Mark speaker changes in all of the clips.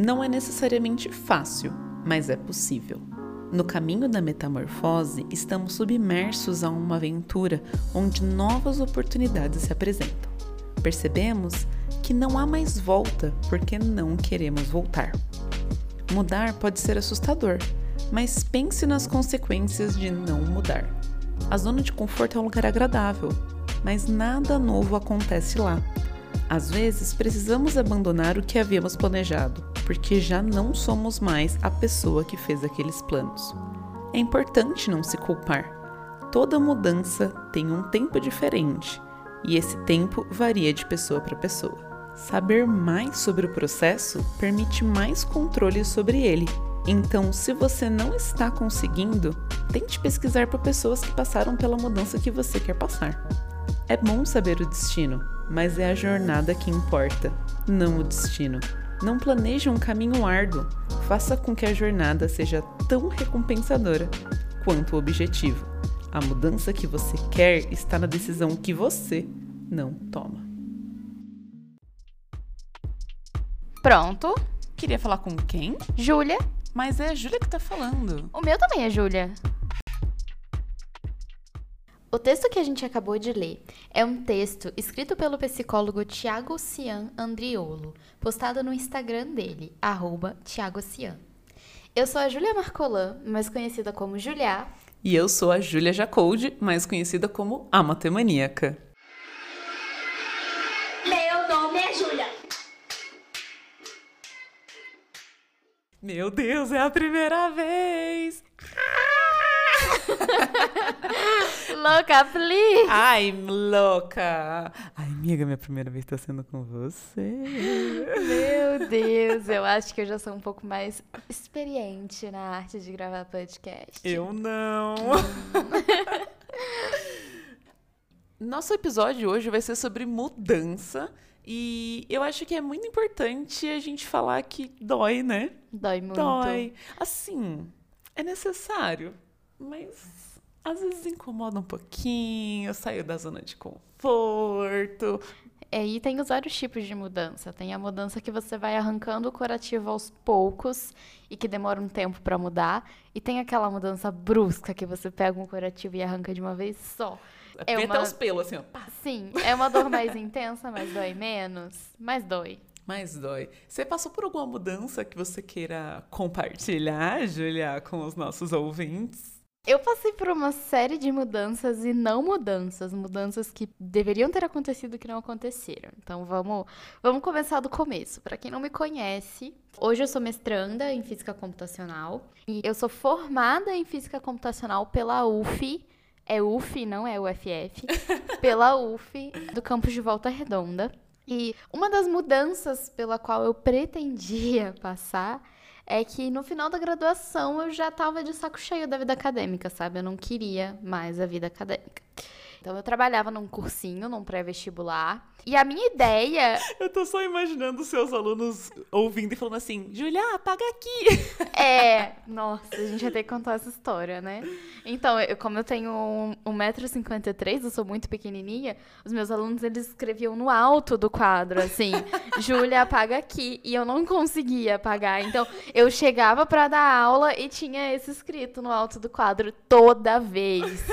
Speaker 1: Não é necessariamente fácil, mas é possível. No caminho da metamorfose, estamos submersos a uma aventura onde novas oportunidades se apresentam. Percebemos que não há mais volta porque não queremos voltar. Mudar pode ser assustador, mas pense nas consequências de não mudar. A zona de conforto é um lugar agradável, mas nada novo acontece lá. Às vezes, precisamos abandonar o que havíamos planejado, porque já não somos mais a pessoa que fez aqueles planos. É importante não se culpar. Toda mudança tem um tempo diferente, e esse tempo varia de pessoa para pessoa. Saber mais sobre o processo permite mais controle sobre ele. Então, se você não está conseguindo, tente pesquisar por pessoas que passaram pela mudança que você quer passar. É bom saber o destino, mas é a jornada que importa, não o destino. Não planeje um caminho árduo, faça com que a jornada seja tão recompensadora quanto o objetivo. A mudança que você quer está na decisão que você não toma.
Speaker 2: Pronto.
Speaker 1: Queria falar com quem?
Speaker 2: Júlia.
Speaker 1: Mas é a Júlia que tá falando.
Speaker 2: O meu também é Júlia. O texto que a gente acabou de ler é um texto escrito pelo psicólogo Tiago Cian Andriolo, postado no Instagram dele, arroba Tiago Cian. Eu sou a Júlia Marcolan, mais conhecida como Julia.
Speaker 1: E eu sou a Júlia Jacoldi, mais conhecida como a Matemaníaca.
Speaker 3: Meu nome é Júlia.
Speaker 1: Meu Deus, é a primeira vez!
Speaker 2: Louca, please!
Speaker 1: Ai, louca! Ai, amiga, minha primeira vez tá sendo com você.
Speaker 2: Meu Deus, eu acho que eu já sou um pouco mais experiente na arte de gravar podcast.
Speaker 1: Eu não. Nosso episódio hoje vai ser sobre mudança. E eu acho que é muito importante a gente falar que dói, né?
Speaker 2: Dói muito.
Speaker 1: Dói. Assim, é necessário, mas às vezes incomoda um pouquinho, saiu da zona de conforto.
Speaker 2: É, e tem os vários tipos de mudança. Tem a mudança que você vai arrancando o curativo aos poucos e que demora um tempo para mudar. E tem aquela mudança brusca que você pega um curativo e arranca de uma vez só.
Speaker 1: É Até uma... os pelos, assim, ó.
Speaker 2: Sim, é uma dor mais intensa, mas dói menos. Mas dói.
Speaker 1: Mais dói. Você passou por alguma mudança que você queira compartilhar, Julia, com os nossos ouvintes?
Speaker 2: Eu passei por uma série de mudanças e não mudanças, mudanças que deveriam ter acontecido e que não aconteceram. Então vamos, vamos começar do começo. Para quem não me conhece, hoje eu sou mestranda em física computacional e eu sou formada em física computacional pela UF, é UF, não é UFF, pela UF do campus de Volta Redonda. E uma das mudanças pela qual eu pretendia passar é que no final da graduação eu já estava de saco cheio da vida acadêmica, sabe? Eu não queria mais a vida acadêmica. Então eu trabalhava num cursinho, num pré-vestibular. E a minha ideia.
Speaker 1: Eu tô só imaginando seus alunos ouvindo e falando assim: Julia, apaga aqui.
Speaker 2: É, nossa, a gente vai ter que contar essa história, né? Então, eu, como eu tenho 1,53m, eu sou muito pequenininha, os meus alunos eles escreviam no alto do quadro, assim: Júlia, apaga aqui. E eu não conseguia apagar. Então, eu chegava para dar aula e tinha esse escrito no alto do quadro toda vez,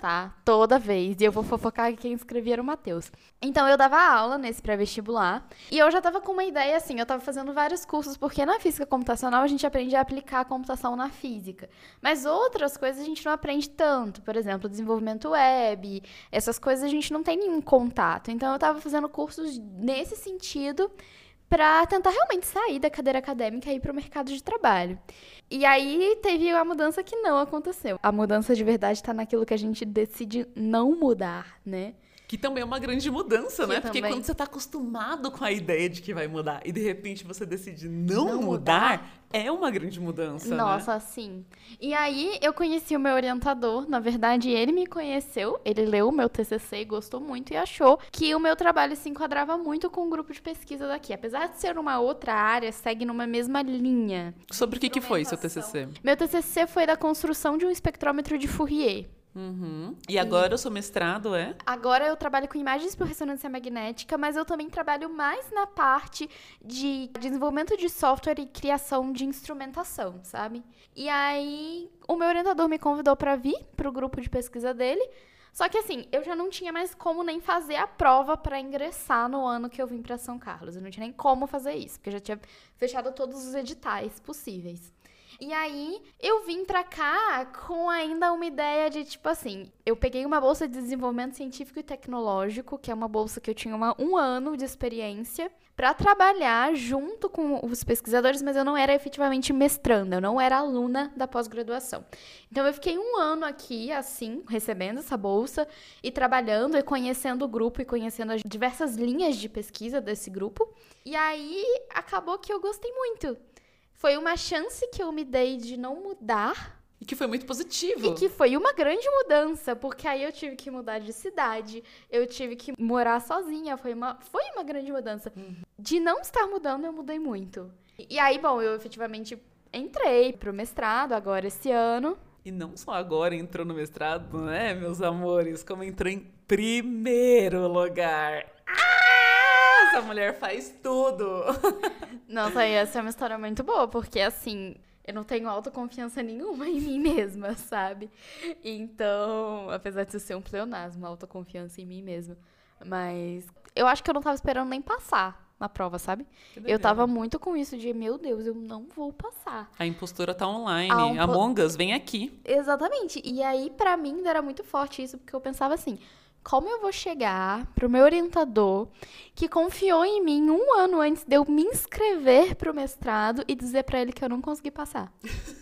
Speaker 2: tá? Toda vez. E eu vou fofocar que quem escrevia era o Matheus. Então eu dava aula nesse pré-vestibular e eu já tava com uma ideia assim, eu tava fazendo vários cursos, porque na física computacional a gente aprende a aplicar a computação na física. Mas outras coisas a gente não aprende tanto, por exemplo, desenvolvimento web, essas coisas a gente não tem nenhum contato. Então eu tava fazendo cursos nesse sentido para tentar realmente sair da cadeira acadêmica e ir para o mercado de trabalho. E aí teve a mudança que não aconteceu. A mudança de verdade está naquilo que a gente decide não mudar, né?
Speaker 1: Que também é uma grande mudança, que né? Porque quando você está acostumado com a ideia de que vai mudar e de repente você decide não, não mudar, mudar, é uma grande mudança.
Speaker 2: Né? Nossa,
Speaker 1: né?
Speaker 2: sim. E aí eu conheci o meu orientador. Na verdade, ele me conheceu, ele leu o meu TCC e gostou muito e achou que o meu trabalho se enquadrava muito com o grupo de pesquisa daqui. Apesar de ser uma outra área, segue numa mesma linha.
Speaker 1: Sobre o que, que foi seu TCC?
Speaker 2: Meu TCC foi da construção de um espectrômetro de Fourier
Speaker 1: Uhum. E agora o seu mestrado é?
Speaker 2: Agora eu trabalho com imagens por ressonância magnética, mas eu também trabalho mais na parte de desenvolvimento de software e criação de instrumentação, sabe? E aí o meu orientador me convidou para vir para o grupo de pesquisa dele. Só que assim, eu já não tinha mais como nem fazer a prova para ingressar no ano que eu vim para São Carlos. Eu não tinha nem como fazer isso, porque eu já tinha fechado todos os editais possíveis. E aí eu vim pra cá com ainda uma ideia de tipo assim: eu peguei uma bolsa de desenvolvimento científico e tecnológico, que é uma bolsa que eu tinha uma, um ano de experiência, para trabalhar junto com os pesquisadores, mas eu não era efetivamente mestranda, eu não era aluna da pós-graduação. Então eu fiquei um ano aqui, assim, recebendo essa bolsa e trabalhando e conhecendo o grupo e conhecendo as diversas linhas de pesquisa desse grupo. E aí acabou que eu gostei muito. Foi uma chance que eu me dei de não mudar.
Speaker 1: E que foi muito positivo.
Speaker 2: E que foi uma grande mudança, porque aí eu tive que mudar de cidade, eu tive que morar sozinha, foi uma, foi uma grande mudança. Uhum. De não estar mudando, eu mudei muito. E aí, bom, eu efetivamente entrei pro mestrado agora esse ano.
Speaker 1: E não só agora entrou no mestrado, né, meus amores, como entrou em primeiro lugar. Essa mulher faz tudo.
Speaker 2: Nossa, essa é uma história muito boa, porque assim, eu não tenho autoconfiança nenhuma em mim mesma, sabe? Então, apesar de ser um pleonasmo, autoconfiança em mim mesma. Mas eu acho que eu não tava esperando nem passar na prova, sabe? Eu tava muito com isso de, meu Deus, eu não vou passar.
Speaker 1: A impostura tá online. A impo... Among Us, vem aqui.
Speaker 2: Exatamente. E aí, para mim, era muito forte isso, porque eu pensava assim, como eu vou chegar pro meu orientador que confiou em mim um ano antes de eu me inscrever pro mestrado e dizer para ele que eu não consegui passar?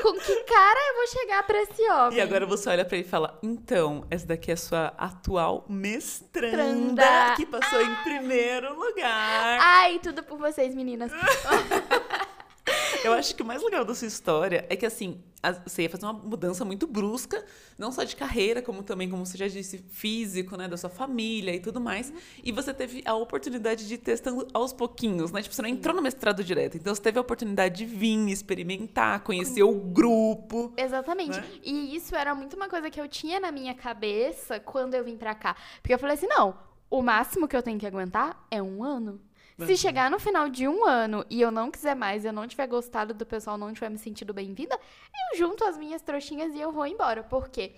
Speaker 2: Com que cara eu vou chegar pra esse homem?
Speaker 1: E agora você olha pra ele e fala: Então, essa daqui é a sua atual mestranda Tranda. que passou ah. em primeiro lugar.
Speaker 2: Ai, tudo por vocês, meninas.
Speaker 1: Eu acho que o mais legal dessa história é que, assim, você ia fazer uma mudança muito brusca, não só de carreira, como também, como você já disse, físico, né, da sua família e tudo mais. E você teve a oportunidade de ir testando aos pouquinhos, né? Tipo, você não entrou no mestrado direto, então você teve a oportunidade de vir, experimentar, conhecer o grupo.
Speaker 2: Exatamente. Né? E isso era muito uma coisa que eu tinha na minha cabeça quando eu vim pra cá. Porque eu falei assim, não, o máximo que eu tenho que aguentar é um ano. Se chegar no final de um ano e eu não quiser mais, eu não tiver gostado do pessoal, não tiver me sentido bem-vinda, eu junto as minhas trouxinhas e eu vou embora. Por quê?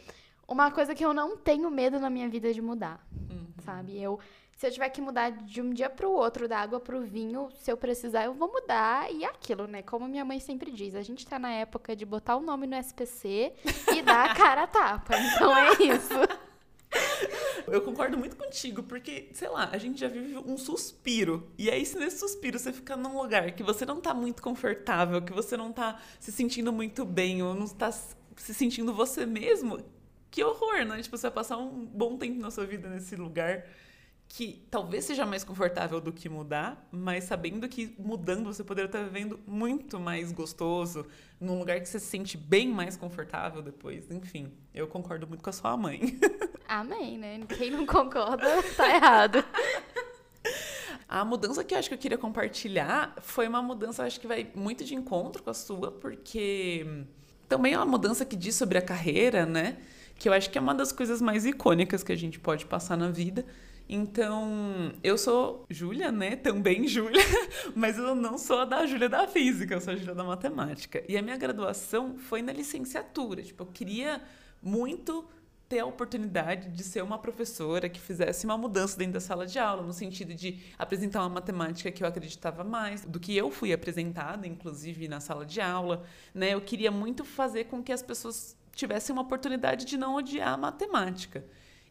Speaker 2: Uma coisa que eu não tenho medo na minha vida de mudar, uhum. sabe? Eu, se eu tiver que mudar de um dia para o outro, da água para o vinho, se eu precisar, eu vou mudar. E é aquilo, né? Como minha mãe sempre diz, a gente tá na época de botar o nome no SPC e dar a cara a tapa. Então é isso.
Speaker 1: Eu concordo muito contigo, porque, sei lá, a gente já vive um suspiro. E aí, se nesse suspiro você fica num lugar que você não tá muito confortável, que você não tá se sentindo muito bem, ou não tá se sentindo você mesmo, que horror, né? Tipo, você vai passar um bom tempo na sua vida nesse lugar que talvez seja mais confortável do que mudar, mas sabendo que mudando você poderia estar vivendo muito mais gostoso, num lugar que você se sente bem mais confortável depois. Enfim, eu concordo muito com a sua mãe.
Speaker 2: Amém, né? Quem não concorda tá errado.
Speaker 1: A mudança que eu acho que eu queria compartilhar foi uma mudança, acho que vai muito de encontro com a sua, porque também é uma mudança que diz sobre a carreira, né? Que eu acho que é uma das coisas mais icônicas que a gente pode passar na vida então, eu sou Júlia, né? Também Júlia, mas eu não sou a da Júlia da física, eu sou a Júlia da matemática. E a minha graduação foi na licenciatura. Tipo, eu queria muito ter a oportunidade de ser uma professora que fizesse uma mudança dentro da sala de aula, no sentido de apresentar uma matemática que eu acreditava mais do que eu fui apresentada, inclusive na sala de aula, né? Eu queria muito fazer com que as pessoas tivessem uma oportunidade de não odiar a matemática.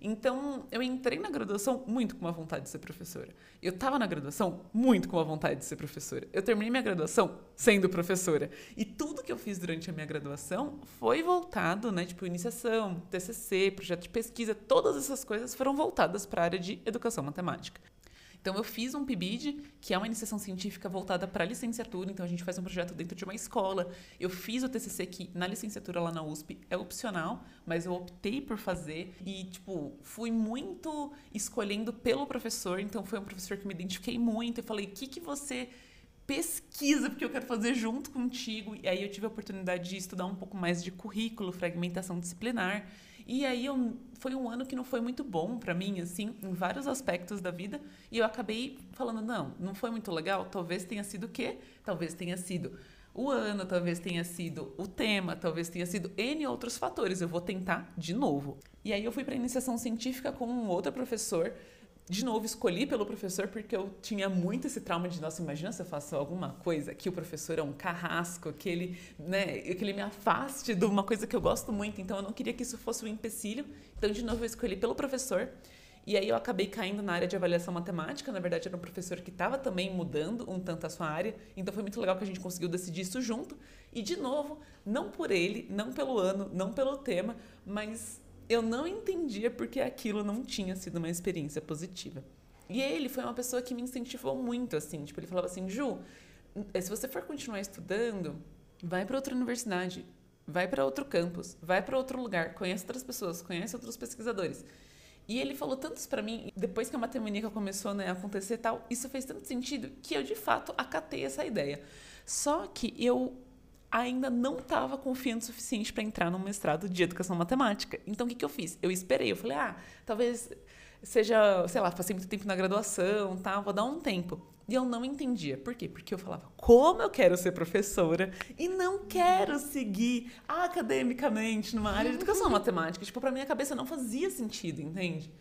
Speaker 1: Então, eu entrei na graduação muito com uma vontade de ser professora. Eu estava na graduação muito com uma vontade de ser professora. Eu terminei minha graduação sendo professora. E tudo que eu fiz durante a minha graduação foi voltado, né, tipo iniciação, TCC, projeto de pesquisa, todas essas coisas foram voltadas para a área de educação matemática. Então, eu fiz um PIBID, que é uma iniciação científica voltada para a licenciatura. Então, a gente faz um projeto dentro de uma escola. Eu fiz o TCC, que na licenciatura lá na USP é opcional, mas eu optei por fazer. E, tipo, fui muito escolhendo pelo professor. Então, foi um professor que me identifiquei muito. Eu falei, o que, que você pesquisa, porque eu quero fazer junto contigo. E aí eu tive a oportunidade de estudar um pouco mais de currículo, fragmentação disciplinar. E aí eu, foi um ano que não foi muito bom para mim, assim, em vários aspectos da vida. E eu acabei falando, não, não foi muito legal. Talvez tenha sido o quê? Talvez tenha sido o ano, talvez tenha sido o tema, talvez tenha sido N outros fatores. Eu vou tentar de novo. E aí eu fui para iniciação científica com um outro professor de novo, escolhi pelo professor porque eu tinha muito esse trauma de, nossa, imagina se eu faço alguma coisa que o professor é um carrasco, que ele, né, que ele me afaste de uma coisa que eu gosto muito, então eu não queria que isso fosse um empecilho. Então, de novo, eu escolhi pelo professor. E aí eu acabei caindo na área de avaliação matemática, na verdade era um professor que estava também mudando um tanto a sua área, então foi muito legal que a gente conseguiu decidir isso junto. E de novo, não por ele, não pelo ano, não pelo tema, mas eu não entendia porque aquilo não tinha sido uma experiência positiva. E ele foi uma pessoa que me incentivou muito, assim. Tipo, ele falava assim, Ju, eh, se você for continuar estudando, vai para outra universidade, vai para outro campus, vai para outro lugar, conhece outras pessoas, conhece outros pesquisadores. E ele falou tantos para mim, depois que a matemaníaca começou né, a acontecer tal, isso fez tanto sentido que eu de fato acatei essa ideia. Só que eu ainda não estava confiante o suficiente para entrar no mestrado de educação matemática. Então, o que, que eu fiz? Eu esperei. Eu falei, ah, talvez seja, sei lá, passei muito tempo na graduação, tá? Vou dar um tempo. E eu não entendia. Por quê? Porque eu falava, como eu quero ser professora e não quero seguir academicamente numa área de educação matemática. Tipo, para minha cabeça não fazia sentido, entende?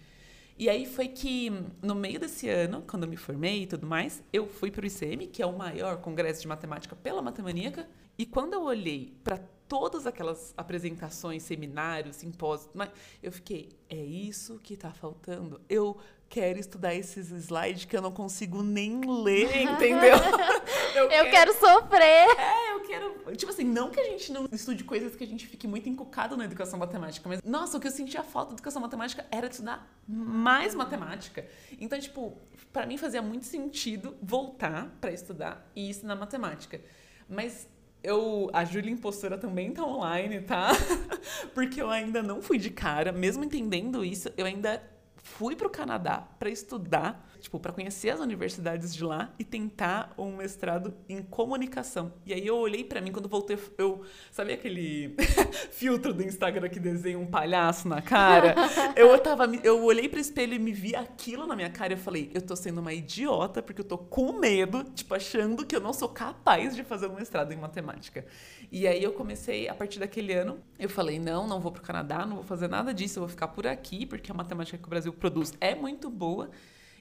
Speaker 1: E aí foi que, no meio desse ano, quando eu me formei e tudo mais, eu fui para o ICM, que é o maior congresso de matemática pela Matemaníaca, e quando eu olhei para todas aquelas apresentações, seminários, simpósios, eu fiquei, é isso que está faltando. Eu quero estudar esses slides que eu não consigo nem ler, entendeu?
Speaker 2: eu, eu quero... quero... sofrer.
Speaker 1: É, eu quero. Tipo assim, não que a gente não estude coisas que a gente fique muito encucado na educação matemática, mas, nossa, o que eu sentia falta da educação matemática era estudar mais matemática. Então, tipo, para mim fazia muito sentido voltar para estudar e ensinar matemática. Mas eu, a Júlia Impostora também tá online, tá? Porque eu ainda não fui de cara, mesmo entendendo isso, eu ainda fui para o Canadá para estudar, tipo, para conhecer as universidades de lá e tentar um mestrado em comunicação. E aí eu olhei para mim quando voltei, eu sabe aquele filtro do Instagram que desenha um palhaço na cara? eu tava, eu olhei para o espelho e me vi aquilo na minha cara e eu falei, eu tô sendo uma idiota porque eu tô com medo, tipo, achando que eu não sou capaz de fazer um mestrado em matemática. E aí eu comecei, a partir daquele ano, eu falei, não, não vou para o Canadá, não vou fazer nada disso, eu vou ficar por aqui, porque a matemática que o Brasil produz é muito boa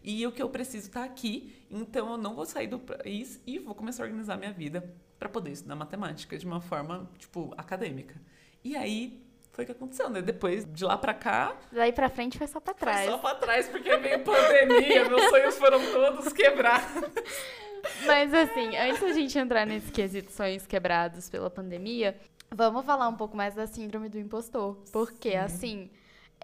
Speaker 1: e o que eu preciso está aqui, então eu não vou sair do país e vou começar a organizar minha vida para poder estudar matemática de uma forma, tipo, acadêmica. E aí foi o que aconteceu, né? Depois de lá para cá.
Speaker 2: Daí para frente foi só para trás.
Speaker 1: Foi só para trás porque veio pandemia, meus sonhos foram todos quebrados.
Speaker 2: Mas assim, antes da gente entrar nesse quesito sonhos quebrados pela pandemia, vamos falar um pouco mais da síndrome do impostor, porque Sim. assim,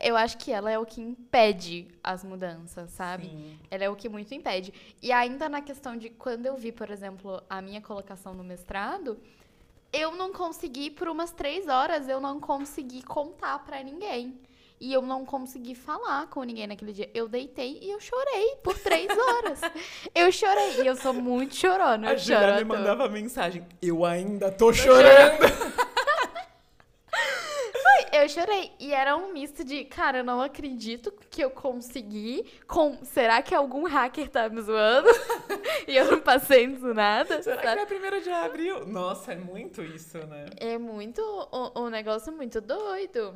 Speaker 2: eu acho que ela é o que impede as mudanças, sabe? Sim. Ela é o que muito impede. E ainda na questão de quando eu vi, por exemplo, a minha colocação no mestrado, eu não consegui, por umas três horas, eu não consegui contar para ninguém. E eu não consegui falar com ninguém naquele dia. Eu deitei e eu chorei por três horas. eu chorei. E eu sou muito chorona.
Speaker 1: A Julia me mandava mensagem. Eu ainda tô, tô chorando. chorando.
Speaker 2: Eu chorei. E era um misto de, cara, eu não acredito que eu consegui. Com, será que algum hacker tá me zoando? e eu não passei isso nada?
Speaker 1: Será sabe? que é a primeira de abril? Nossa, é muito isso, né?
Speaker 2: É muito. Um, um negócio muito doido.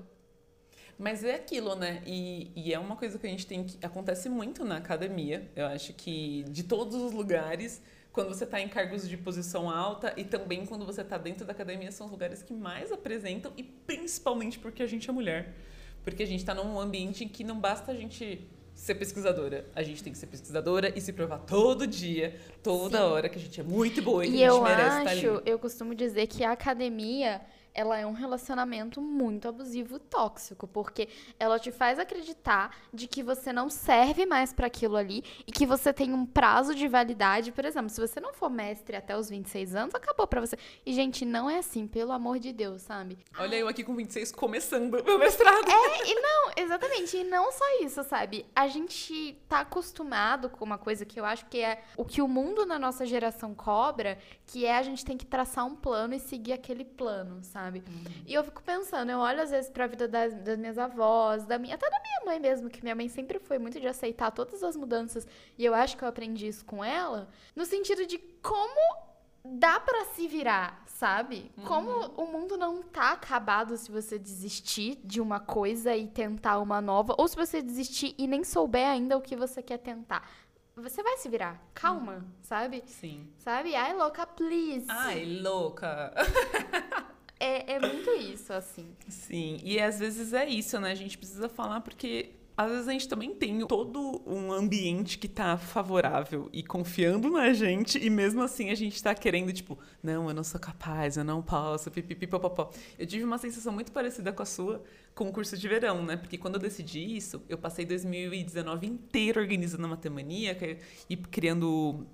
Speaker 1: Mas é aquilo, né? E, e, é uma coisa que a gente tem que. Acontece muito na academia. Eu acho que de todos os lugares quando você está em cargos de posição alta e também quando você está dentro da academia, são os lugares que mais apresentam e principalmente porque a gente é mulher. Porque a gente está num ambiente em que não basta a gente ser pesquisadora. A gente tem que ser pesquisadora e se provar todo dia, toda Sim. hora, que a gente é muito boa e, e que a gente merece
Speaker 2: acho,
Speaker 1: estar ali.
Speaker 2: Eu costumo dizer que a academia ela é um relacionamento muito abusivo, tóxico, porque ela te faz acreditar de que você não serve mais para aquilo ali e que você tem um prazo de validade, por exemplo, se você não for mestre até os 26 anos, acabou para você. E gente, não é assim, pelo amor de Deus, sabe?
Speaker 1: Olha eu aqui com 26 começando meu mestrado.
Speaker 2: É, e não, exatamente, e não só isso, sabe? A gente tá acostumado com uma coisa que eu acho que é o que o mundo na nossa geração cobra, que é a gente tem que traçar um plano e seguir aquele plano, sabe? Uhum. E eu fico pensando, eu olho às vezes pra vida das, das, minhas avós, da minha, até da minha mãe mesmo, que minha mãe sempre foi muito de aceitar todas as mudanças, e eu acho que eu aprendi isso com ela, no sentido de como dá para se virar, sabe? Uhum. Como o mundo não tá acabado se você desistir de uma coisa e tentar uma nova, ou se você desistir e nem souber ainda o que você quer tentar você vai se virar. Calma, hum. sabe?
Speaker 1: Sim.
Speaker 2: Sabe? Ai, louca, please.
Speaker 1: Ai, louca.
Speaker 2: é, é muito isso, assim.
Speaker 1: Sim. E às vezes é isso, né? A gente precisa falar porque às vezes a gente também tem todo um ambiente que tá favorável e confiando na gente, e mesmo assim a gente tá querendo, tipo, não, eu não sou capaz, eu não posso, pipipipopopó. Eu tive uma sensação muito parecida com a sua com o curso de verão, né? Porque quando eu decidi isso, eu passei 2019 inteiro organizando a matemaníaca e criando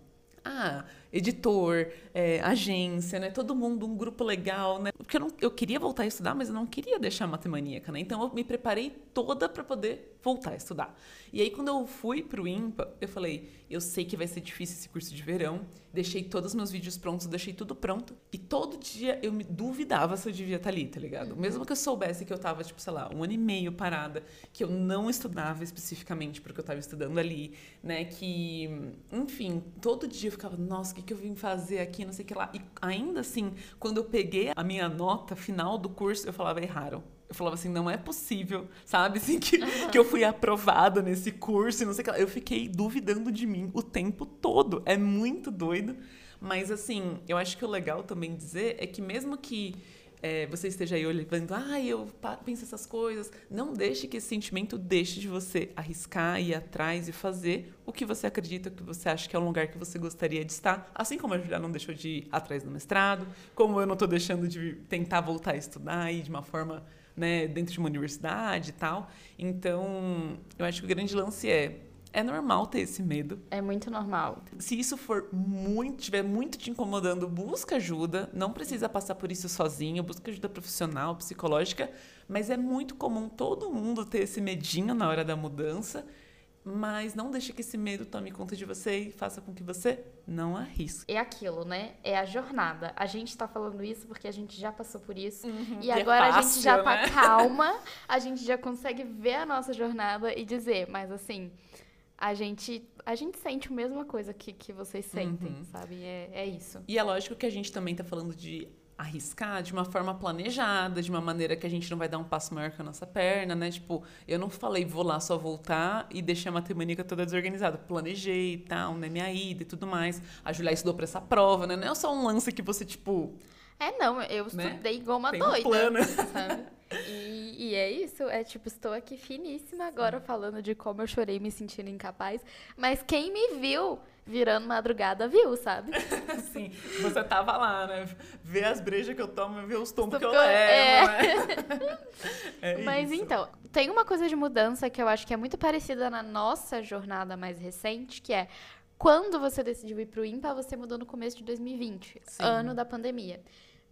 Speaker 1: ah, editor, é, agência, né? Todo mundo, um grupo legal, né? Porque eu, não, eu queria voltar a estudar, mas eu não queria deixar matemaníaca, né? Então eu me preparei toda para poder voltar a estudar. E aí quando eu fui pro IMPA, eu falei, eu sei que vai ser difícil esse curso de verão. Deixei todos os meus vídeos prontos, deixei tudo pronto. E todo dia eu me duvidava se eu devia estar ali, tá ligado? Uhum. Mesmo que eu soubesse que eu tava, tipo, sei lá, um ano e meio parada, que eu não estudava especificamente porque eu tava estudando ali, né? Que, enfim, todo dia eu ficava, nossa, que, que eu vim fazer aqui, não sei o que lá. E ainda assim, quando eu peguei a minha nota final do curso, eu falava, erraram. Eu falava assim, não é possível, sabe? Assim, que, que eu fui aprovada nesse curso e não sei o que lá. Eu fiquei duvidando de mim o tempo todo. É muito doido. Mas, assim, eu acho que o legal também dizer é que mesmo que é, você esteja aí olhando, ah, eu penso essas coisas. Não deixe que esse sentimento deixe de você arriscar, ir atrás e fazer o que você acredita, que você acha que é um lugar que você gostaria de estar. Assim como a Julia não deixou de ir atrás do mestrado, como eu não estou deixando de tentar voltar a estudar aí de uma forma, né, dentro de uma universidade e tal. Então, eu acho que o grande lance é é normal ter esse medo.
Speaker 2: É muito normal.
Speaker 1: Se isso for muito, tiver muito te incomodando, busca ajuda. Não precisa passar por isso sozinho, busca ajuda profissional, psicológica, mas é muito comum todo mundo ter esse medinho na hora da mudança. Mas não deixe que esse medo tome conta de você e faça com que você não arrisque.
Speaker 2: É aquilo, né? É a jornada. A gente tá falando isso porque a gente já passou por isso.
Speaker 1: Uhum,
Speaker 2: e é agora é fácil, a gente já tá né? calma, a gente já consegue ver a nossa jornada e dizer, mas assim, a gente a gente sente a mesma coisa que, que vocês sentem, uhum. sabe? É, é isso.
Speaker 1: E é lógico que a gente também tá falando de arriscar de uma forma planejada, de uma maneira que a gente não vai dar um passo maior que a nossa perna, né? Tipo, eu não falei vou lá só voltar e deixei a matematica toda desorganizada. Planejei e tal, né? Minha ida e tudo mais. A Julia estudou pra essa prova, né? Não é só um lance que você, tipo.
Speaker 2: É, não, eu né? estudei igual uma Tem doida. Um plano. Sabe? E, e, é isso, é tipo, estou aqui finíssima agora falando de como eu chorei me sentindo incapaz, mas quem me viu virando madrugada viu, sabe?
Speaker 1: Sim, você tava lá, né? Ver as brejas que eu tomo, ver os tombos que eu levo, é. né?
Speaker 2: é mas isso. então, tem uma coisa de mudança que eu acho que é muito parecida na nossa jornada mais recente, que é quando você decidiu ir pro IMPA, você mudou no começo de 2020, Sim. ano da pandemia.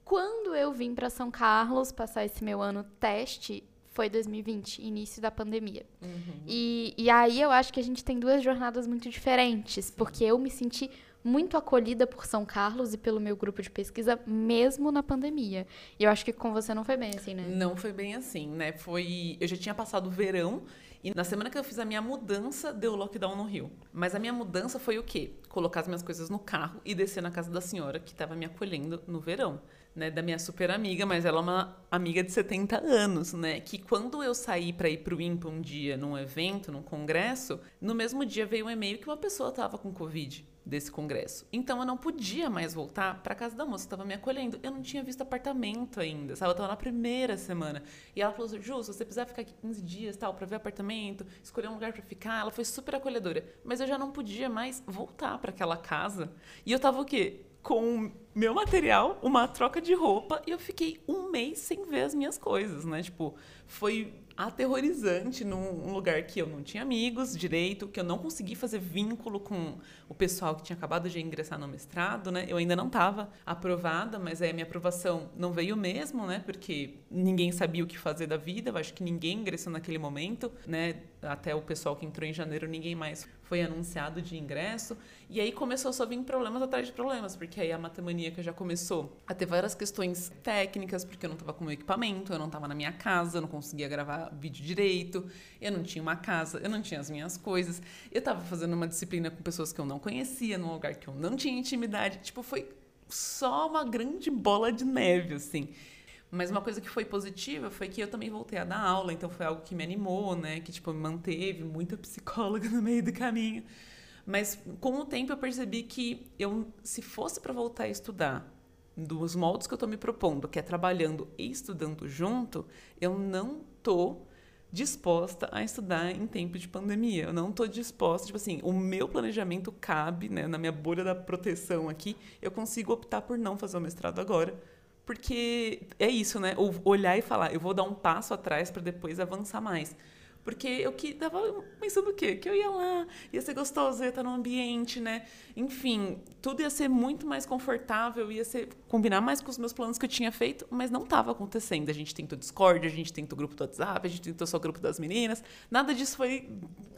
Speaker 2: Quando eu vim para São Carlos passar esse meu ano teste, foi 2020, início da pandemia. Uhum. E, e aí eu acho que a gente tem duas jornadas muito diferentes, porque eu me senti muito acolhida por São Carlos e pelo meu grupo de pesquisa, mesmo na pandemia. E eu acho que com você não foi bem assim, né?
Speaker 1: Não foi bem assim, né? Foi. Eu já tinha passado o verão e na semana que eu fiz a minha mudança, deu lockdown no Rio. Mas a minha mudança foi o quê? Colocar as minhas coisas no carro e descer na casa da senhora que estava me acolhendo no verão né, da minha super amiga, mas ela é uma amiga de 70 anos, né? Que quando eu saí para ir pro IMPA um dia num evento, num congresso, no mesmo dia veio um e-mail que uma pessoa tava com Covid. desse congresso. Então eu não podia mais voltar para casa da moça que estava me acolhendo. Eu não tinha visto apartamento ainda, sabe? Eu estava na primeira semana. E ela falou assim: Ju, se você precisar ficar aqui 15 dias, tal, para ver apartamento, escolher um lugar para ficar, ela foi super acolhedora. Mas eu já não podia mais voltar para aquela casa. E eu tava o quê? Com meu material, uma troca de roupa, e eu fiquei um mês sem ver as minhas coisas, né? Tipo, foi aterrorizante num lugar que eu não tinha amigos direito, que eu não consegui fazer vínculo com o pessoal que tinha acabado de ingressar no mestrado, né? Eu ainda não estava aprovada, mas aí a minha aprovação não veio mesmo, né? Porque ninguém sabia o que fazer da vida, eu acho que ninguém ingressou naquele momento, né? Até o pessoal que entrou em janeiro, ninguém mais foi anunciado de ingresso. E aí começou só a vir problemas atrás de problemas, porque aí a matemaníaca já começou a ter várias questões técnicas, porque eu não estava com meu equipamento, eu não estava na minha casa, eu não conseguia gravar vídeo direito, eu não tinha uma casa, eu não tinha as minhas coisas. Eu estava fazendo uma disciplina com pessoas que eu não conhecia, num lugar que eu não tinha intimidade. Tipo, foi só uma grande bola de neve, assim. Mas uma coisa que foi positiva foi que eu também voltei a dar aula, então foi algo que me animou, né? Que, tipo, me manteve, muita psicóloga no meio do caminho. Mas com o tempo eu percebi que eu, se fosse para voltar a estudar dos moldes que eu estou me propondo, que é trabalhando e estudando junto, eu não tô disposta a estudar em tempo de pandemia. Eu não estou disposta, tipo assim, o meu planejamento cabe, né, na minha bolha da proteção aqui, eu consigo optar por não fazer o mestrado agora, porque é isso, né? Olhar e falar, eu vou dar um passo atrás para depois avançar mais. Porque eu que tava pensando o quê? Que eu ia lá, ia ser gostoso, ia estar no ambiente, né? Enfim, tudo ia ser muito mais confortável, ia ser combinar mais com os meus planos que eu tinha feito, mas não estava acontecendo. A gente tentou Discord, a gente tentou o grupo do WhatsApp, a gente tentou só o grupo das meninas. Nada disso foi,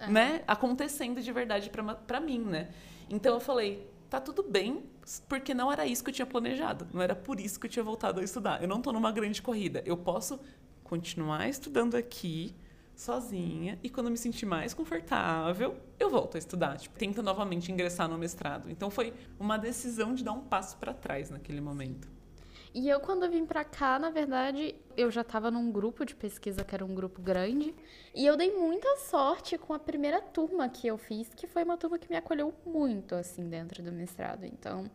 Speaker 1: uhum. né, acontecendo de verdade para mim, né? Então eu falei, tá tudo bem, porque não era isso que eu tinha planejado, não era por isso que eu tinha voltado a estudar. Eu não estou numa grande corrida, eu posso continuar estudando aqui, sozinha e quando me sentir mais confortável, eu volto a estudar, tipo, tento novamente ingressar no mestrado. Então foi uma decisão de dar um passo para trás naquele momento.
Speaker 2: E eu quando eu vim para cá, na verdade, eu já estava num grupo de pesquisa que era um grupo grande, e eu dei muita sorte com a primeira turma que eu fiz, que foi uma turma que me acolheu muito assim dentro do mestrado. Então,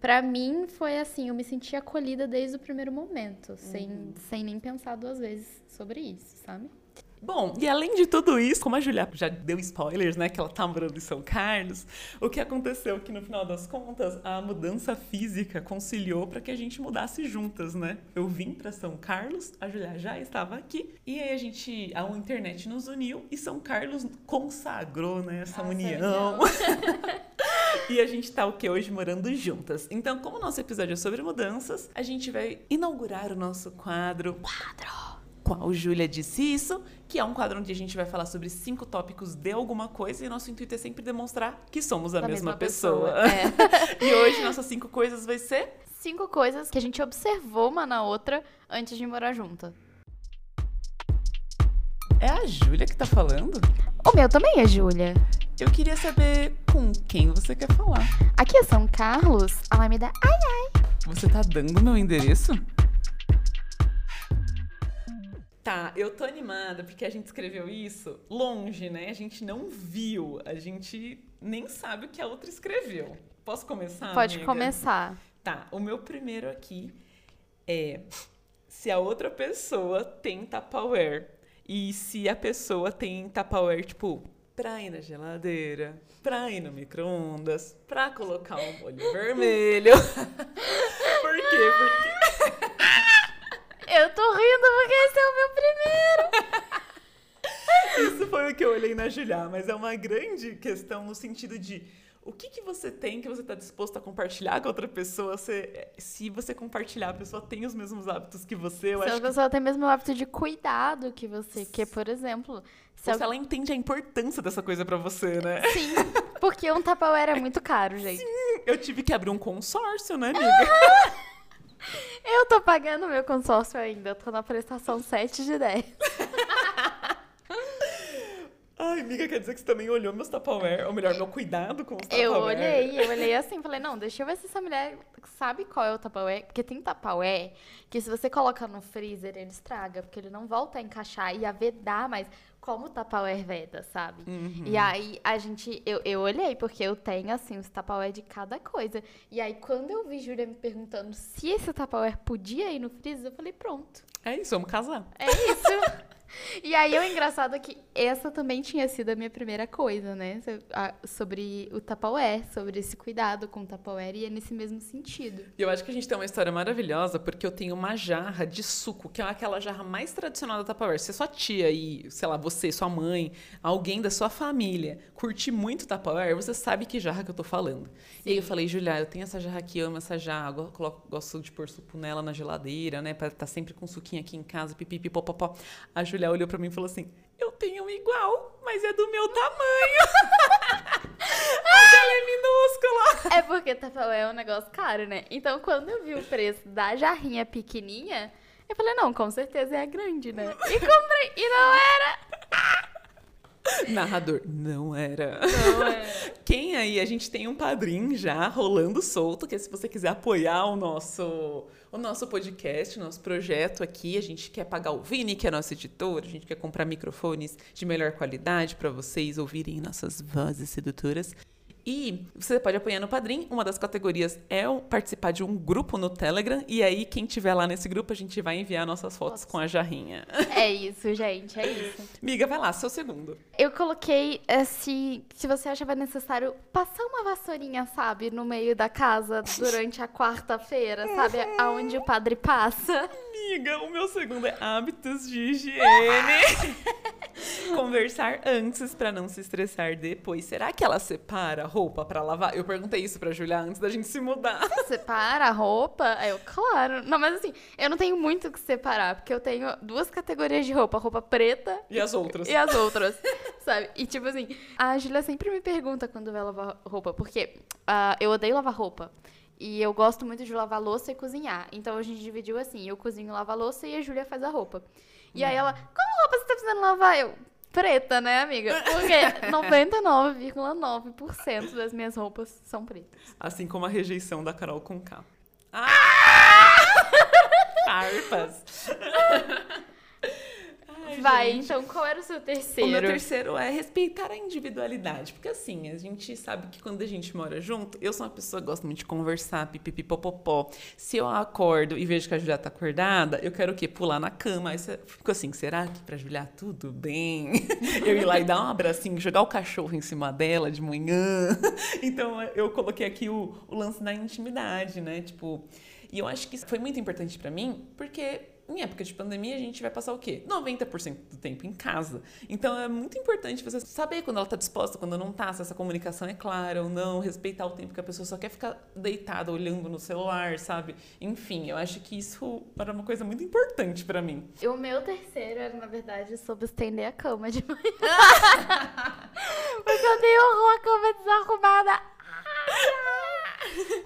Speaker 2: para mim foi assim, eu me senti acolhida desde o primeiro momento, uhum. sem, sem nem pensar duas vezes sobre isso, sabe?
Speaker 1: Bom, e além de tudo isso, como a Julia já deu spoilers, né, que ela tá morando em São Carlos, o que aconteceu é que no final das contas a mudança física conciliou para que a gente mudasse juntas, né? Eu vim para São Carlos, a Julia já estava aqui e aí a gente, a internet nos uniu e São Carlos consagrou, né, essa Nossa, união. e a gente tá o que hoje morando juntas. Então, como o nosso episódio é sobre mudanças, a gente vai inaugurar o nosso quadro. Quadro qual Júlia disse isso, que é um quadro onde a gente vai falar sobre cinco tópicos de alguma coisa e nosso intuito é sempre demonstrar que somos a, mesma, mesma, pessoa. pessoa. É. e hoje nossas cinco coisas vai ser
Speaker 2: cinco coisas que a gente observou uma na outra antes de morar junta.
Speaker 1: É a Júlia que tá falando?
Speaker 2: O meu também é Júlia.
Speaker 1: Eu queria saber com quem você quer falar.
Speaker 2: Aqui é São Carlos, Alameda Ai Ai.
Speaker 1: Você tá dando meu endereço? Tá, eu tô animada porque a gente escreveu isso longe, né? A gente não viu, a gente nem sabe o que a outra escreveu. Posso começar?
Speaker 2: Pode
Speaker 1: amiga?
Speaker 2: começar.
Speaker 1: Tá, o meu primeiro aqui é se a outra pessoa tem Tupperware e se a pessoa tem Tupperware, tipo, pra ir na geladeira, pra ir no micro-ondas, pra colocar um molho vermelho. Por quê? Porque.
Speaker 2: Eu tô rindo porque esse é o
Speaker 1: foi o que eu olhei na Julia, mas é uma grande questão no sentido de o que, que você tem que você está disposto a compartilhar com outra pessoa? Se, se você compartilhar, a pessoa tem os mesmos hábitos que você, eu
Speaker 2: se
Speaker 1: acho
Speaker 2: a pessoa que... tem o mesmo hábito de cuidado que você, que por exemplo...
Speaker 1: Se, se ela entende a importância dessa coisa para você, né?
Speaker 2: Sim, porque um Tupperware é muito caro, gente.
Speaker 1: Sim, eu tive que abrir um consórcio, né, amiga?
Speaker 2: Eu tô pagando meu consórcio ainda. Eu tô na prestação 7 de 10.
Speaker 1: Ai, Amiga, quer dizer que você também olhou meus Tupperware? Ou melhor, meu cuidado com os Tupperware?
Speaker 2: Eu olhei, eu olhei assim, falei, não, deixa eu ver se essa mulher sabe qual é o Tupperware. Porque tem Tupperware que se você coloca no freezer, ele estraga, porque ele não volta a encaixar e a vedar mais como o Tupperware veda, sabe?
Speaker 1: Uhum.
Speaker 2: E aí a gente, eu, eu olhei, porque eu tenho assim os Tupperware de cada coisa. E aí quando eu vi Júlia me perguntando se esse Tupperware podia ir no freezer, eu falei, pronto.
Speaker 1: É isso, vamos casar.
Speaker 2: É isso. E aí o engraçado é que essa também tinha sido a minha primeira coisa, né? Sobre o Tupperware, sobre esse cuidado com o Tupperware, e é nesse mesmo sentido.
Speaker 1: E eu acho que a gente tem uma história maravilhosa, porque eu tenho uma jarra de suco, que é aquela jarra mais tradicional da Tupperware. Se sua tia e, sei lá, você, sua mãe, alguém da sua família curte muito Tupperware, você sabe que jarra que eu tô falando. E aí eu falei, Julia, eu tenho essa jarra aqui, amo essa jarra, coloco- gosto de pôr suco nela na geladeira, né, pra estar sempre com suquinho aqui em casa, pipipi, popopó. A Julia olhou pra mim e falou assim, eu tenho um igual, mas é do meu tamanho. Mas ela é minúscula.
Speaker 2: É porque Tupperware é um negócio caro, né? Então, quando eu vi o preço da jarrinha pequenininha, eu falei, não, com certeza é grande, né? E comprei, e não era.
Speaker 1: Narrador, não era.
Speaker 2: Não era.
Speaker 1: Quem aí? A gente tem um padrinho já rolando solto, que é se você quiser apoiar o nosso, o nosso podcast, o nosso projeto aqui, a gente quer pagar o Vini, que é nosso editor, a gente quer comprar microfones de melhor qualidade para vocês ouvirem nossas vozes sedutoras. E você pode apoiar no Padrim. Uma das categorias é participar de um grupo no Telegram. E aí, quem tiver lá nesse grupo, a gente vai enviar nossas fotos com a jarrinha.
Speaker 2: É isso, gente, é isso.
Speaker 1: Miga, vai lá, seu segundo.
Speaker 2: Eu coloquei esse. Se você achava necessário passar uma vassourinha, sabe, no meio da casa durante a quarta-feira, sabe? Aonde o padre passa.
Speaker 1: Amiga, o meu segundo é hábitos de higiene. Conversar antes pra não se estressar depois. Será que ela separa a roupa pra lavar? Eu perguntei isso pra Julia antes da gente se mudar.
Speaker 2: Separa a roupa? Aí Eu, claro. Não, mas assim, eu não tenho muito o que separar, porque eu tenho duas categorias de roupa: roupa preta
Speaker 1: E as outras?
Speaker 2: e as outras, sabe? E tipo assim, a Julia sempre me pergunta quando vai lavar roupa, porque ah, eu odeio lavar roupa. E eu gosto muito de lavar louça e cozinhar. Então a gente dividiu assim: eu cozinho, lavo a louça e a Júlia faz a roupa. E aí ela, qual roupa você tá precisando lavar? Eu, preta, né, amiga? Porque 99,9% das minhas roupas são pretas.
Speaker 1: Assim como a rejeição da Carol com K. Ah! Farpas. Ai,
Speaker 2: Vai,
Speaker 1: gente.
Speaker 2: então qual era o seu terceiro?
Speaker 1: O meu terceiro é respeitar a individualidade. Porque assim, a gente sabe que quando a gente mora junto, eu sou uma pessoa que gosta muito de conversar, pipipipopopó. Se eu acordo e vejo que a Julia tá acordada, eu quero o quê? Pular na cama. Aí você fica assim, será que pra Julia tudo bem? Eu ir lá e dar um abracinho, jogar o cachorro em cima dela de manhã. Então eu coloquei aqui o, o lance da intimidade, né? Tipo, e eu acho que isso foi muito importante pra mim, porque em época de pandemia, a gente vai passar o quê? 90% do tempo em casa. Então é muito importante você saber quando ela tá disposta, quando não tá, se essa comunicação é clara ou não, respeitar o tempo que a pessoa só quer ficar deitada olhando no celular, sabe? Enfim, eu acho que isso era uma coisa muito importante pra mim.
Speaker 2: O meu terceiro era, na verdade, sobre estender a cama de manhã. Porque eu tenho horror a cama desarrumada.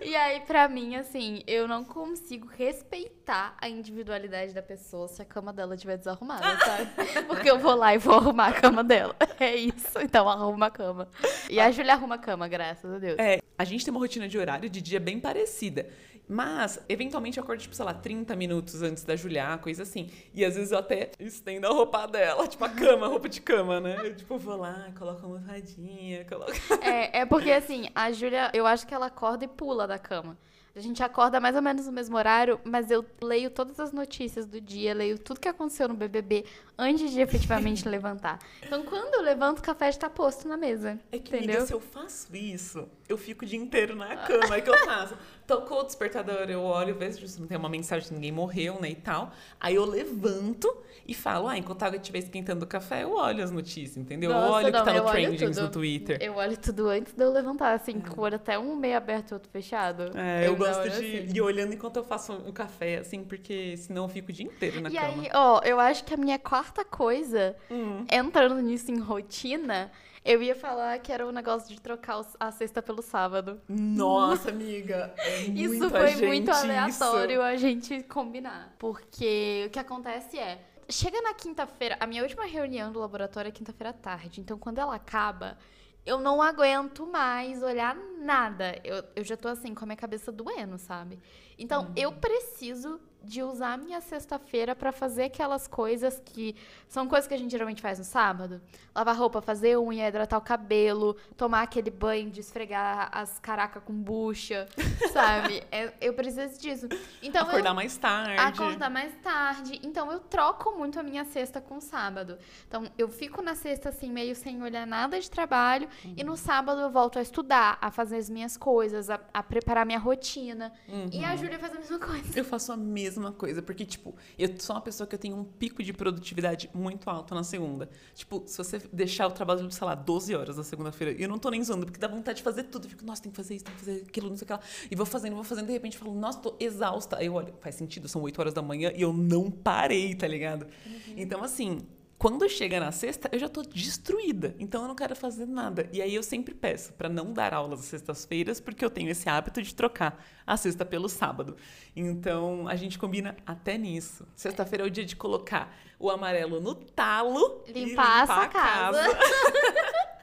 Speaker 2: E aí, pra mim, assim, eu não consigo respeitar a individualidade da pessoa se a cama dela estiver desarrumada, sabe? Porque eu vou lá e vou arrumar a cama dela. É isso. Então, arruma a cama. E a Júlia arruma a cama, graças a Deus.
Speaker 1: É, a gente tem uma rotina de horário de dia bem parecida. Mas, eventualmente, eu acordo, tipo, sei lá, 30 minutos antes da Julia, coisa assim. E às vezes eu até estendo a roupa dela, tipo, a cama, a roupa de cama, né? Eu, tipo, vou lá, coloco uma almofadinha, coloco.
Speaker 2: É, é porque assim, a Júlia, eu acho que ela acorda e pula da cama. A gente acorda mais ou menos no mesmo horário, mas eu leio todas as notícias do dia, leio tudo que aconteceu no BBB antes de efetivamente levantar. Então, quando eu levanto, o café já tá posto na mesa.
Speaker 1: É que,
Speaker 2: entendeu?
Speaker 1: amiga, se eu faço isso, eu fico o dia inteiro na cama. É que eu faço. Tocou o despertador, eu olho, vejo se não tem uma mensagem ninguém morreu, né, e tal. Aí eu levanto e falo, ah, enquanto a água estiver esquentando o café, eu olho as notícias, entendeu? eu
Speaker 2: Nossa,
Speaker 1: olho o que tá
Speaker 2: eu
Speaker 1: no trendings no Twitter.
Speaker 2: Eu olho tudo antes de eu levantar, assim, com o olho até um meio aberto e outro fechado.
Speaker 1: É, eu,
Speaker 2: não
Speaker 1: gosto
Speaker 2: olho
Speaker 1: de
Speaker 2: assim.
Speaker 1: ir olhando enquanto eu faço o café, assim, porque senão eu fico o dia inteiro na
Speaker 2: E
Speaker 1: cama.
Speaker 2: aí, ó, eu acho que a minha quarta coisa,
Speaker 1: Hum.
Speaker 2: entrando nisso em rotina, eu ia falar que era o negócio de trocar a sexta pelo sábado.
Speaker 1: Nossa, amiga, é
Speaker 2: Isso foi muito
Speaker 1: isso.
Speaker 2: aleatório a gente combinar. Porque o que acontece é, chega na quinta-feira, a minha última reunião do laboratório é quinta-feira à tarde. Então, quando ela acaba, eu não aguento mais olhar nada. Eu, eu já tô assim, com a minha cabeça doendo, sabe? Então, eu preciso de usar a minha sexta-feira pra fazer aquelas coisas que são coisas que a gente geralmente faz no sábado. Lavar roupa, fazer unha, hidratar o cabelo, tomar aquele banho de esfregar as caracas com bucha, sabe? É- eu preciso disso. Então, eu-
Speaker 1: Acordar mais tarde.
Speaker 2: acordar mais tarde. Então eu troco muito a minha sexta com o sábado. Então eu fico na sexta assim meio sem olhar nada de trabalho e no sábado eu volto a estudar, a fazer as minhas coisas, a, a preparar minha rotina. E a Júlia faz a mesma coisa.
Speaker 1: Eu faço a mesma coisa, porque, tipo, eu sou uma pessoa que eu tenho um pico de produtividade muito alto na segunda. Tipo, se você deixar o trabalho, sei lá, 12 horas na segunda-feira, e eu não tô nem zoando, porque dá vontade de fazer tudo. Eu fico, nossa, tem que fazer isso, tem que fazer aquilo, não sei o que lá. E vou fazendo, vou fazendo, de repente eu falo, nossa, tô exausta. Aí eu olho, faz sentido, são 8 horas da manhã e eu não parei, tá ligado? Então, assim. Quando chega na sexta, eu já tô destruída. Então eu não quero fazer nada. E aí eu sempre peço pra não dar aulas às sextas-feiras, porque eu tenho esse hábito de trocar a sexta pelo sábado. Então a gente combina até nisso. Sexta-feira é o dia de colocar o amarelo no talo, e
Speaker 2: Limpar a
Speaker 1: casa.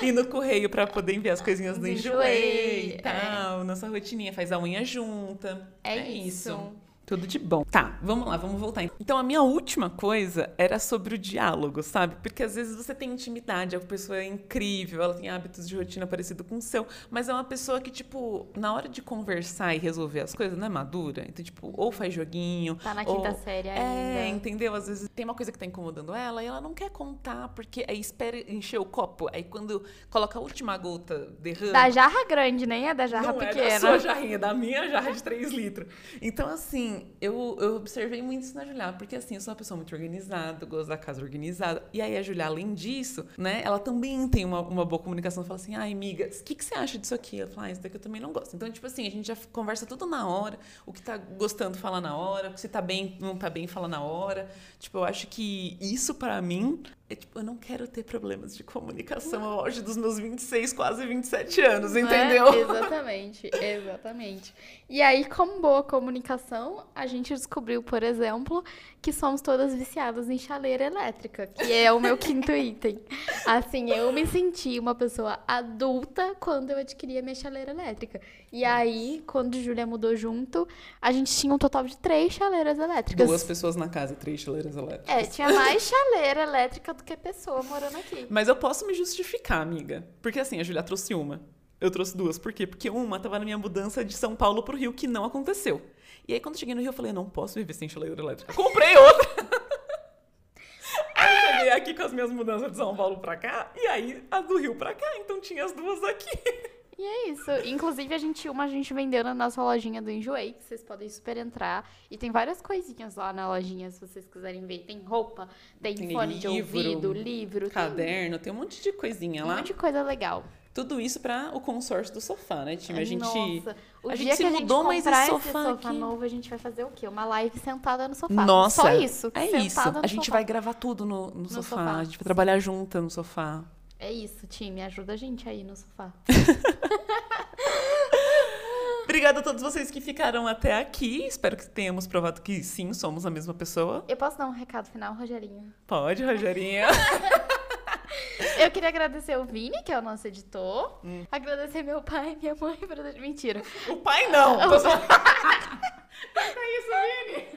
Speaker 1: E no correio pra poder enviar as coisinhas No enjoei e
Speaker 2: Enjoei,
Speaker 1: tal. Nossa rotininha, faz a unha junta.
Speaker 2: É isso.
Speaker 1: Tudo de bom. Tá, vamos lá, vamos voltar. Então, a minha última coisa era sobre o diálogo, sabe? Porque às vezes você tem intimidade, a pessoa é incrível, ela tem hábitos de rotina parecido com o seu, mas é uma pessoa que, tipo, na hora de conversar e resolver as coisas, não é madura. Então, tipo, ou faz joguinho.
Speaker 2: Tá na
Speaker 1: ou-
Speaker 2: quinta série
Speaker 1: É,
Speaker 2: ainda.
Speaker 1: entendeu? Às vezes tem uma coisa que tá incomodando ela e ela não quer contar, porque aí espera encher o copo. Aí quando coloca a última gota derrama.
Speaker 2: Da jarra grande, nem é da jarra
Speaker 1: Não é
Speaker 2: pequena.
Speaker 1: da sua jarrinha, da minha jarra de 3 litros. Então, assim, eu, eu observei muito isso na Julia, porque assim, eu sou uma pessoa muito organizada, gosto da casa organizada. E aí a Julia, além disso, né, ela também tem uma, uma boa comunicação. Fala assim, ai, amiga, o que, que você acha disso aqui? Ela fala, ah, isso daqui eu também não gosto. Então, tipo assim, a gente já conversa tudo na hora, o que tá gostando fala na hora, se tá bem, não tá bem, fala na hora. Tipo, eu acho que isso pra mim é tipo, eu não quero ter problemas de comunicação ao auge dos meus 26, quase 27 anos,
Speaker 2: Não é?
Speaker 1: entendeu?
Speaker 2: Exatamente, exatamente. E aí, com boa comunicação, a gente descobriu, por exemplo, que somos todas viciadas em chaleira elétrica, que é o meu quinto item. Assim, eu me senti uma pessoa adulta quando eu adquiri a minha chaleira elétrica. E aí, quando Júlia mudou junto, a gente tinha um total de três chaleiras elétricas.
Speaker 1: Duas pessoas na casa, três chaleiras elétricas.
Speaker 2: É, tinha mais chaleira elétrica do que pessoa morando aqui.
Speaker 1: Mas eu posso me justificar, amiga. Porque assim, a Julia trouxe uma. Eu trouxe duas. Por quê? Porque uma tava na minha mudança de São Paulo pro Rio, que não aconteceu. E aí, quando eu cheguei no Rio, eu falei, não posso viver sem chaleira elétrica. Comprei outra! aí eu cheguei aqui com as minhas mudanças de São Paulo pra cá, e aí as do Rio pra cá. Então tinha as duas aqui.
Speaker 2: E é isso. Inclusive, a gente, uma a gente vendeu na nossa lojinha do Enjoei, que vocês podem super entrar. E tem várias coisinhas lá na lojinha, se vocês quiserem ver. Tem roupa, tem,
Speaker 1: Tem
Speaker 2: fone de
Speaker 1: livro,
Speaker 2: ouvido, livro,
Speaker 1: Caderno, tem um monte de coisinha
Speaker 2: tem um
Speaker 1: lá.
Speaker 2: monte de coisa legal.
Speaker 1: Tudo isso pra o consórcio do sofá, né, time? A gente.
Speaker 2: Nossa, o
Speaker 1: a
Speaker 2: dia
Speaker 1: gente se
Speaker 2: que a gente
Speaker 1: mudou, mas esse
Speaker 2: esse
Speaker 1: sofá
Speaker 2: sofá
Speaker 1: aqui-
Speaker 2: novo, a gente vai fazer o quê? Uma live sentada no sofá.
Speaker 1: Nossa,
Speaker 2: Só isso.
Speaker 1: É isso.
Speaker 2: no
Speaker 1: A gente
Speaker 2: sofá.
Speaker 1: vai gravar tudo no, no, sofá.
Speaker 2: sofá.
Speaker 1: A gente vai trabalhar junta no sofá.
Speaker 2: É isso, time. Ajuda a gente aí no sofá.
Speaker 1: Obrigada a todos vocês que ficaram até aqui. Espero que tenhamos provado que sim, somos a mesma pessoa.
Speaker 2: Eu posso dar um recado final, Rogerinho?
Speaker 1: Pode, Rogerinha.
Speaker 2: Eu queria agradecer o Vini, que é o nosso editor.
Speaker 1: Hum.
Speaker 2: Agradecer meu pai e minha mãe por... Mentira.
Speaker 1: o pai não. Só... é isso, Vini.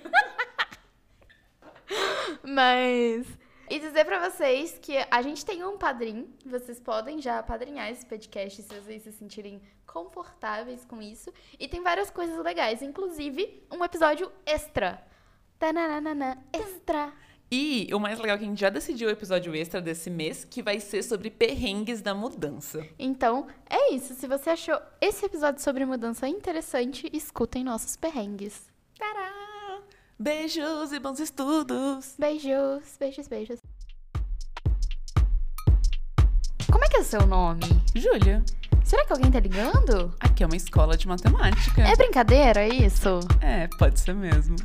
Speaker 2: Mas. E dizer pra vocês que a gente tem um padrim. Vocês podem já padrinhar esse podcast se vocês se sentirem confortáveis com isso. E tem várias coisas legais, inclusive um episódio extra. Tananana, extra.
Speaker 1: E o mais legal é que a gente já decidiu o episódio extra desse mês, que vai ser sobre perrengues da mudança.
Speaker 2: Então, é isso. Se você achou esse episódio sobre mudança interessante, escutem nossos perrengues.
Speaker 1: Tará! Beijos e bons estudos.
Speaker 2: Beijos, beijos, beijos. Como é que é o seu nome?
Speaker 1: Júlia,
Speaker 2: Será que alguém tá ligando?
Speaker 1: aqui é uma escola de matemática.
Speaker 2: É brincadeira isso?
Speaker 1: É, pode ser mesmo.